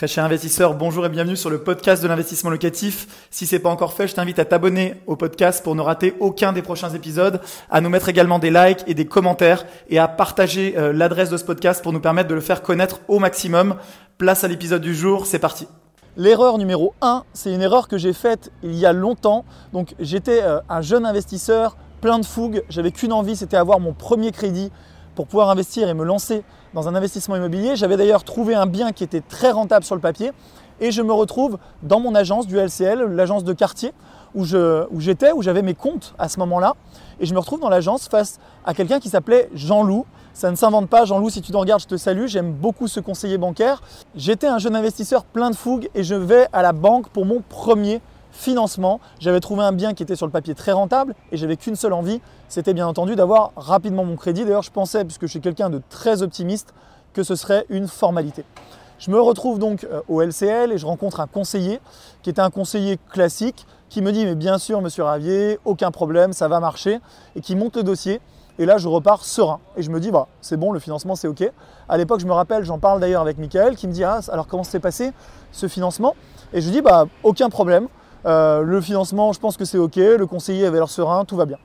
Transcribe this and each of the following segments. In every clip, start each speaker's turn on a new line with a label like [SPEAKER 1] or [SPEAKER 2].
[SPEAKER 1] Très cher investisseur, bonjour et bienvenue sur le podcast de l'investissement locatif. Si c'est pas encore fait, je t'invite à t'abonner au podcast pour ne rater aucun des prochains épisodes, à nous mettre également des likes et des commentaires et à partager euh, l'adresse de ce podcast pour nous permettre de le faire connaître au maximum. Place à l'épisode du jour, c'est parti. L'erreur numéro 1, c'est une erreur que j'ai faite il y a longtemps. Donc j'étais euh, un jeune investisseur plein de fougue, j'avais qu'une envie, c'était avoir mon premier crédit pour pouvoir investir et me lancer dans un investissement immobilier. J'avais d'ailleurs trouvé un bien qui était très rentable sur le papier et je me retrouve dans mon agence du LCL, l'agence de quartier où j'étais, où j'avais mes comptes à ce moment-là. Et je me retrouve dans l'agence face à quelqu'un qui s'appelait Jean-Loup. Ça ne s'invente pas, Jean-Loup, si tu te regardes, je te salue. J'aime beaucoup ce conseiller bancaire. J'étais un jeune investisseur plein de fougue et je vais à la banque pour mon premier financement. J'avais trouvé un bien qui était sur le papier très rentable et j'avais qu'une seule envie, c'était bien entendu d'avoir rapidement mon crédit. D'ailleurs, je pensais, puisque je suis quelqu'un de très optimiste, que ce serait une formalité. Je me retrouve donc euh, au LCL et je rencontre un conseiller qui était un conseiller classique qui me dit mais bien sûr monsieur Ravier, aucun problème, ça va marcher et qui monte le dossier et là je repars serein et je me dis bah c'est bon, le financement c'est OK. À l'époque, je me rappelle, j'en parle d'ailleurs avec Michael qui me dit ah, alors comment s'est passé ce financement? Et je dis bah aucun problème. Euh, le financement, je pense que c'est OK. Le conseiller avait l'air serein, tout va bien.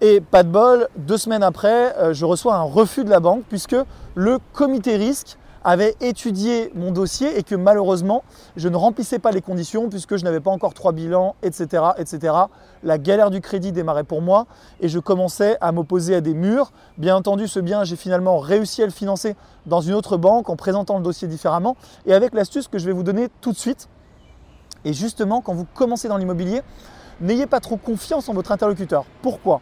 [SPEAKER 1] Et pas de bol, deux semaines après, euh, je reçois un refus de la banque puisque le comité risque avait étudié mon dossier et que malheureusement, je ne remplissais pas les conditions puisque je n'avais pas encore trois bilans, etc., etc. La galère du crédit démarrait pour moi et je commençais à m'opposer à des murs. Bien entendu, ce bien, j'ai finalement réussi à le financer dans une autre banque en présentant le dossier différemment et avec l'astuce que je vais vous donner tout de suite. Et justement, quand vous commencez dans l'immobilier, n'ayez pas trop confiance en votre interlocuteur. Pourquoi?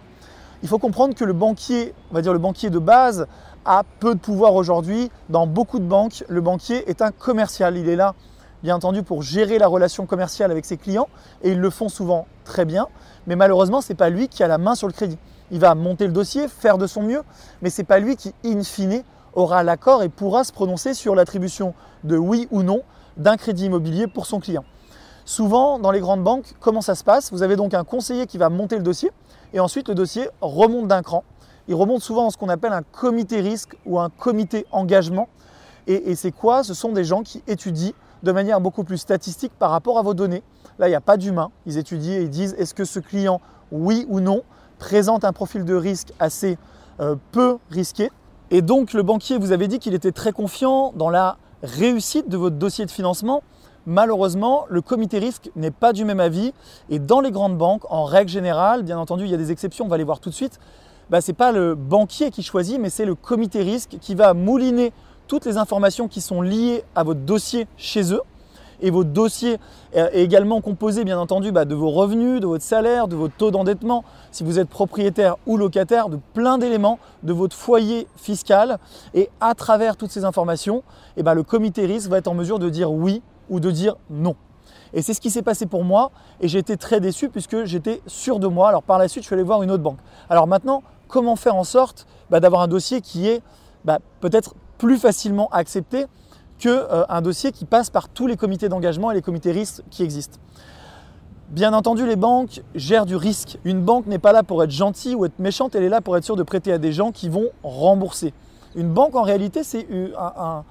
[SPEAKER 1] Il faut comprendre que le banquier, on va dire le banquier de base, a peu de pouvoir aujourd'hui. Dans beaucoup de banques, le banquier est un commercial. Il est là, bien entendu, pour gérer la relation commerciale avec ses clients et ils le font souvent très bien. Mais malheureusement, ce n'est pas lui qui a la main sur le crédit. Il va monter le dossier, faire de son mieux, mais ce n'est pas lui qui, in fine, aura l'accord et pourra se prononcer sur l'attribution de oui ou non d'un crédit immobilier pour son client. Souvent, dans les grandes banques, comment ça se passe? Vous avez donc un conseiller qui va monter le dossier et ensuite le dossier remonte d'un cran. Il remonte souvent dans ce qu'on appelle un comité risque ou un comité engagement. Et, c'est quoi? Ce sont des gens qui étudient de manière beaucoup plus statistique par rapport à vos données. Là, il n'y a pas d'humain. Ils étudient et ils disent est-ce que ce client, oui ou non, présente un profil de risque assez euh, peu risqué? Et donc, le banquier vous avez dit qu'il était très confiant dans la réussite de votre dossier de financement. Malheureusement, le comité risque n'est pas du même avis et dans les grandes banques, en règle générale, bien entendu, il y a des exceptions, on va les voir tout de suite, bah, ce n'est pas le banquier qui choisit, mais c'est le comité risque qui va mouliner toutes les informations qui sont liées à votre dossier chez eux. Et votre dossier est également composé, bien entendu, bah, de vos revenus, de votre salaire, de votre taux d'endettement, si vous êtes propriétaire ou locataire, de plein d'éléments, de votre foyer fiscal. Et à travers toutes ces informations, eh bah, le comité risque va être en mesure de dire oui ou de dire non. Et c'est ce qui s'est passé pour moi et j'ai été très déçu puisque j'étais sûr de moi. Alors par la suite, je suis allé voir une autre banque. Alors maintenant, comment faire en sorte bah, d'avoir un dossier qui est bah, peut-être plus facilement accepté qu'un euh, dossier qui passe par tous les comités d'engagement et les comités risques qui existent? Bien entendu, les banques gèrent du risque. Une banque n'est pas là pour être gentille ou être méchante, elle est là pour être sûre de prêter à des gens qui vont rembourser. Une banque, en réalité, c'est un,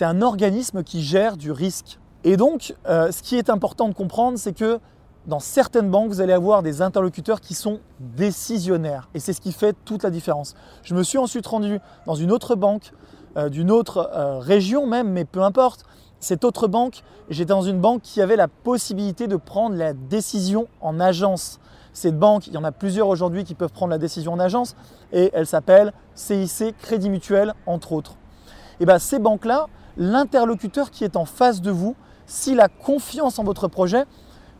[SPEAKER 1] un organisme qui gère du risque. Et donc, euh, ce qui est important de comprendre, c'est que dans certaines banques, vous allez avoir des interlocuteurs qui sont décisionnaires. Et c'est ce qui fait toute la différence. Je me suis ensuite rendu dans une autre banque, euh, d'une autre euh, région même, mais peu importe. Cette autre banque, j'étais dans une banque qui avait la possibilité de prendre la décision en agence. Cette banque, il y en a plusieurs aujourd'hui qui peuvent prendre la décision en agence et elle s'appelle CIC Crédit Mutuel, entre autres. Et bien ces banques-là, l'interlocuteur qui est en face de vous, s'il a confiance en votre projet,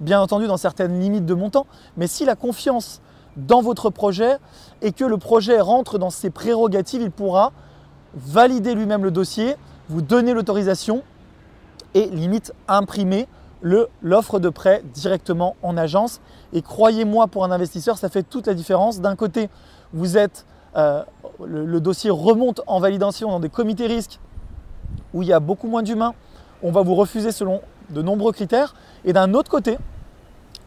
[SPEAKER 1] bien entendu dans certaines limites de montant, mais s'il a confiance dans votre projet et que le projet rentre dans ses prérogatives, il pourra valider lui-même le dossier, vous donner l'autorisation et limite imprimer l'offre de prêt directement en agence. Et croyez-moi, pour un investisseur, ça fait toute la différence. D'un côté, vous êtes, euh, le, dossier remonte en validation dans des comités risques où il y a beaucoup moins d'humains, on va vous refuser selon de nombreux critères. Et d'un autre côté,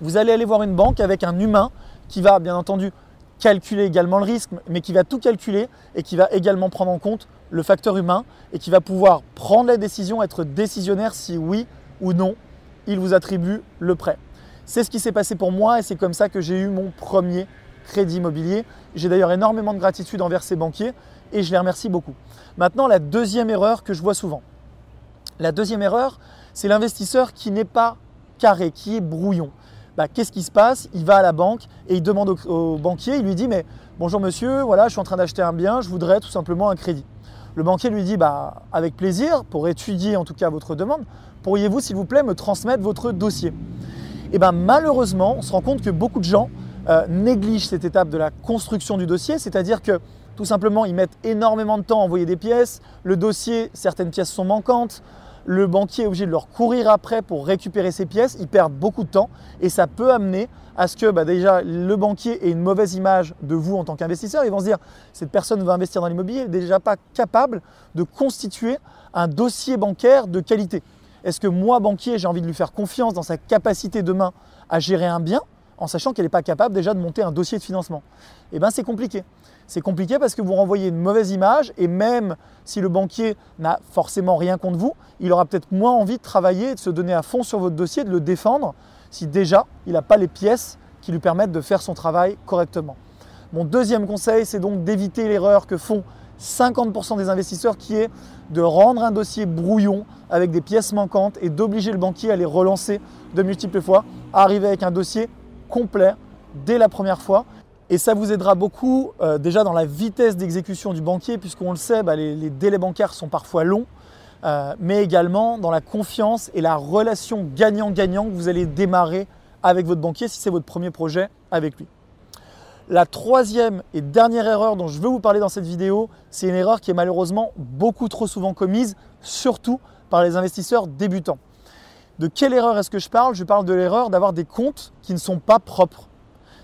[SPEAKER 1] vous allez aller voir une banque avec un humain qui va bien entendu calculer également le risque, mais qui va tout calculer et qui va également prendre en compte le facteur humain et qui va pouvoir prendre la décision, être décisionnaire si oui ou non il vous attribue le prêt. C'est ce qui s'est passé pour moi et c'est comme ça que j'ai eu mon premier crédit immobilier. J'ai d'ailleurs énormément de gratitude envers ces banquiers et je les remercie beaucoup. Maintenant, la deuxième erreur que je vois souvent. La deuxième erreur, c'est l'investisseur qui n'est pas carré, qui est brouillon. Bah, qu'est-ce qui se passe? Il va à la banque et il demande au, banquier, il lui dit mais bonjour monsieur, voilà, je suis en train d'acheter un bien, je voudrais tout simplement un crédit. Le banquier lui dit bah, avec plaisir, pour étudier en tout cas votre demande, pourriez-vous s'il vous plaît me transmettre votre dossier? Et eh bien malheureusement, on se rend compte que beaucoup de gens euh, négligent cette étape de la construction du dossier, c'est-à-dire que tout simplement ils mettent énormément de temps à envoyer des pièces, le dossier, certaines pièces sont manquantes, le banquier est obligé de leur courir après pour récupérer ces pièces, ils perdent beaucoup de temps et ça peut amener à ce que bah, déjà le banquier ait une mauvaise image de vous en tant qu'investisseur. Ils vont se dire cette personne va investir dans l'immobilier, déjà pas capable de constituer un dossier bancaire de qualité. Est-ce que moi, banquier, j'ai envie de lui faire confiance dans sa capacité demain à gérer un bien en sachant qu'elle n'est pas capable déjà de monter un dossier de financement Eh bien, c'est compliqué. C'est compliqué parce que vous renvoyez une mauvaise image et même si le banquier n'a forcément rien contre vous, il aura peut-être moins envie de travailler de se donner à fond sur votre dossier, de le défendre si déjà il n'a pas les pièces qui lui permettent de faire son travail correctement. Mon deuxième conseil, c'est donc d'éviter l'erreur que font 50% des investisseurs qui est de rendre un dossier brouillon avec des pièces manquantes et d'obliger le banquier à les relancer de multiples fois, à arriver avec un dossier complet dès la première fois et ça vous aidera beaucoup euh, déjà dans la vitesse d'exécution du banquier, puisqu'on le sait, bah, les, délais bancaires sont parfois longs, euh, mais également dans la confiance et la relation gagnant-gagnant que vous allez démarrer avec votre banquier si c'est votre premier projet avec lui. La troisième et dernière erreur dont je veux vous parler dans cette vidéo, c'est une erreur qui est malheureusement beaucoup trop souvent commise, surtout par les investisseurs débutants. De quelle erreur est-ce que je parle? Je parle de l'erreur d'avoir des comptes qui ne sont pas propres.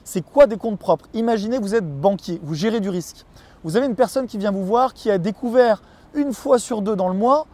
[SPEAKER 1] C'est quoi des comptes propres? Imaginez, vous êtes banquier, vous gérez du risque. Vous avez une personne qui vient vous voir, qui a découvert une fois sur deux dans le mois,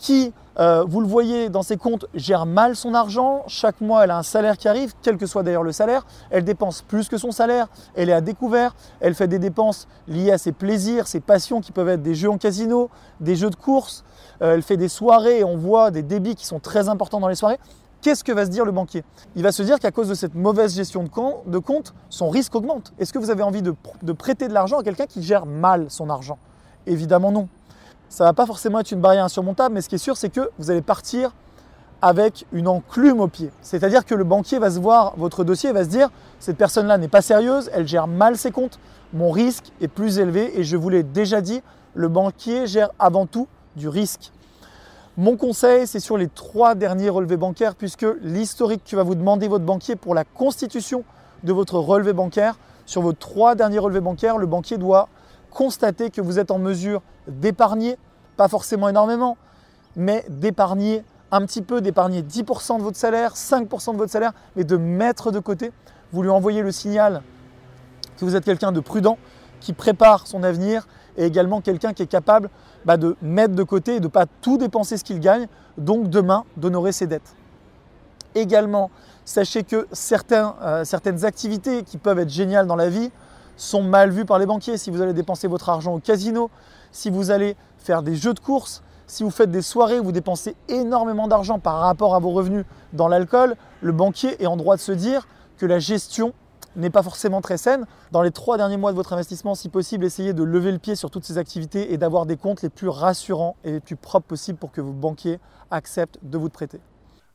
[SPEAKER 1] qui, euh, vous le voyez dans ses comptes, gère mal son argent. Chaque mois, elle a un salaire qui arrive, quel que soit d'ailleurs le salaire. Elle dépense plus que son salaire. Elle est à découvert. Elle fait des dépenses liées à ses plaisirs, ses passions qui peuvent être des jeux en casino, des jeux de course. Euh, elle fait des soirées et on voit des débits qui sont très importants dans les soirées qu'est-ce que va se dire le banquier? Il va se dire qu'à cause de cette mauvaise gestion de compte, son risque augmente. Est-ce que vous avez envie de, prêter de l'argent à quelqu'un qui gère mal son argent? Évidemment non. Ça ne va pas forcément être une barrière insurmontable, mais ce qui est sûr, c'est que vous allez partir avec une enclume au pied. C'est-à-dire que le banquier va se voir votre dossier et va se dire, cette personne-là n'est pas sérieuse, elle gère mal ses comptes, mon risque est plus élevé et je vous l'ai déjà dit, le banquier gère avant tout du risque. Mon conseil, c'est sur les trois derniers relevés bancaires, puisque l'historique que va vous demander votre banquier pour la constitution de votre relevé bancaire, sur vos trois derniers relevés bancaires, le banquier doit constater que vous êtes en mesure d'épargner, pas forcément énormément, mais d'épargner un petit peu, d'épargner 10% de votre salaire, 5% de votre salaire, mais de mettre de côté. Vous lui envoyez le signal que vous êtes quelqu'un de prudent, qui prépare son avenir et également quelqu'un qui est capable bah, de mettre de côté et de ne pas tout dépenser ce qu'il gagne, donc demain d'honorer ses dettes. Également, sachez que euh, certaines activités qui peuvent être géniales dans la vie sont mal vues par les banquiers. Si vous allez dépenser votre argent au casino, si vous allez faire des jeux de course, si vous faites des soirées où vous dépensez énormément d'argent par rapport à vos revenus dans l'alcool, le banquier est en droit de se dire que la gestion n'est pas forcément très saine. Dans les trois derniers mois de votre investissement, si possible, essayez de lever le pied sur toutes ces activités et d'avoir des comptes les plus rassurants et les plus propres possibles pour que vos banquiers acceptent de vous prêter.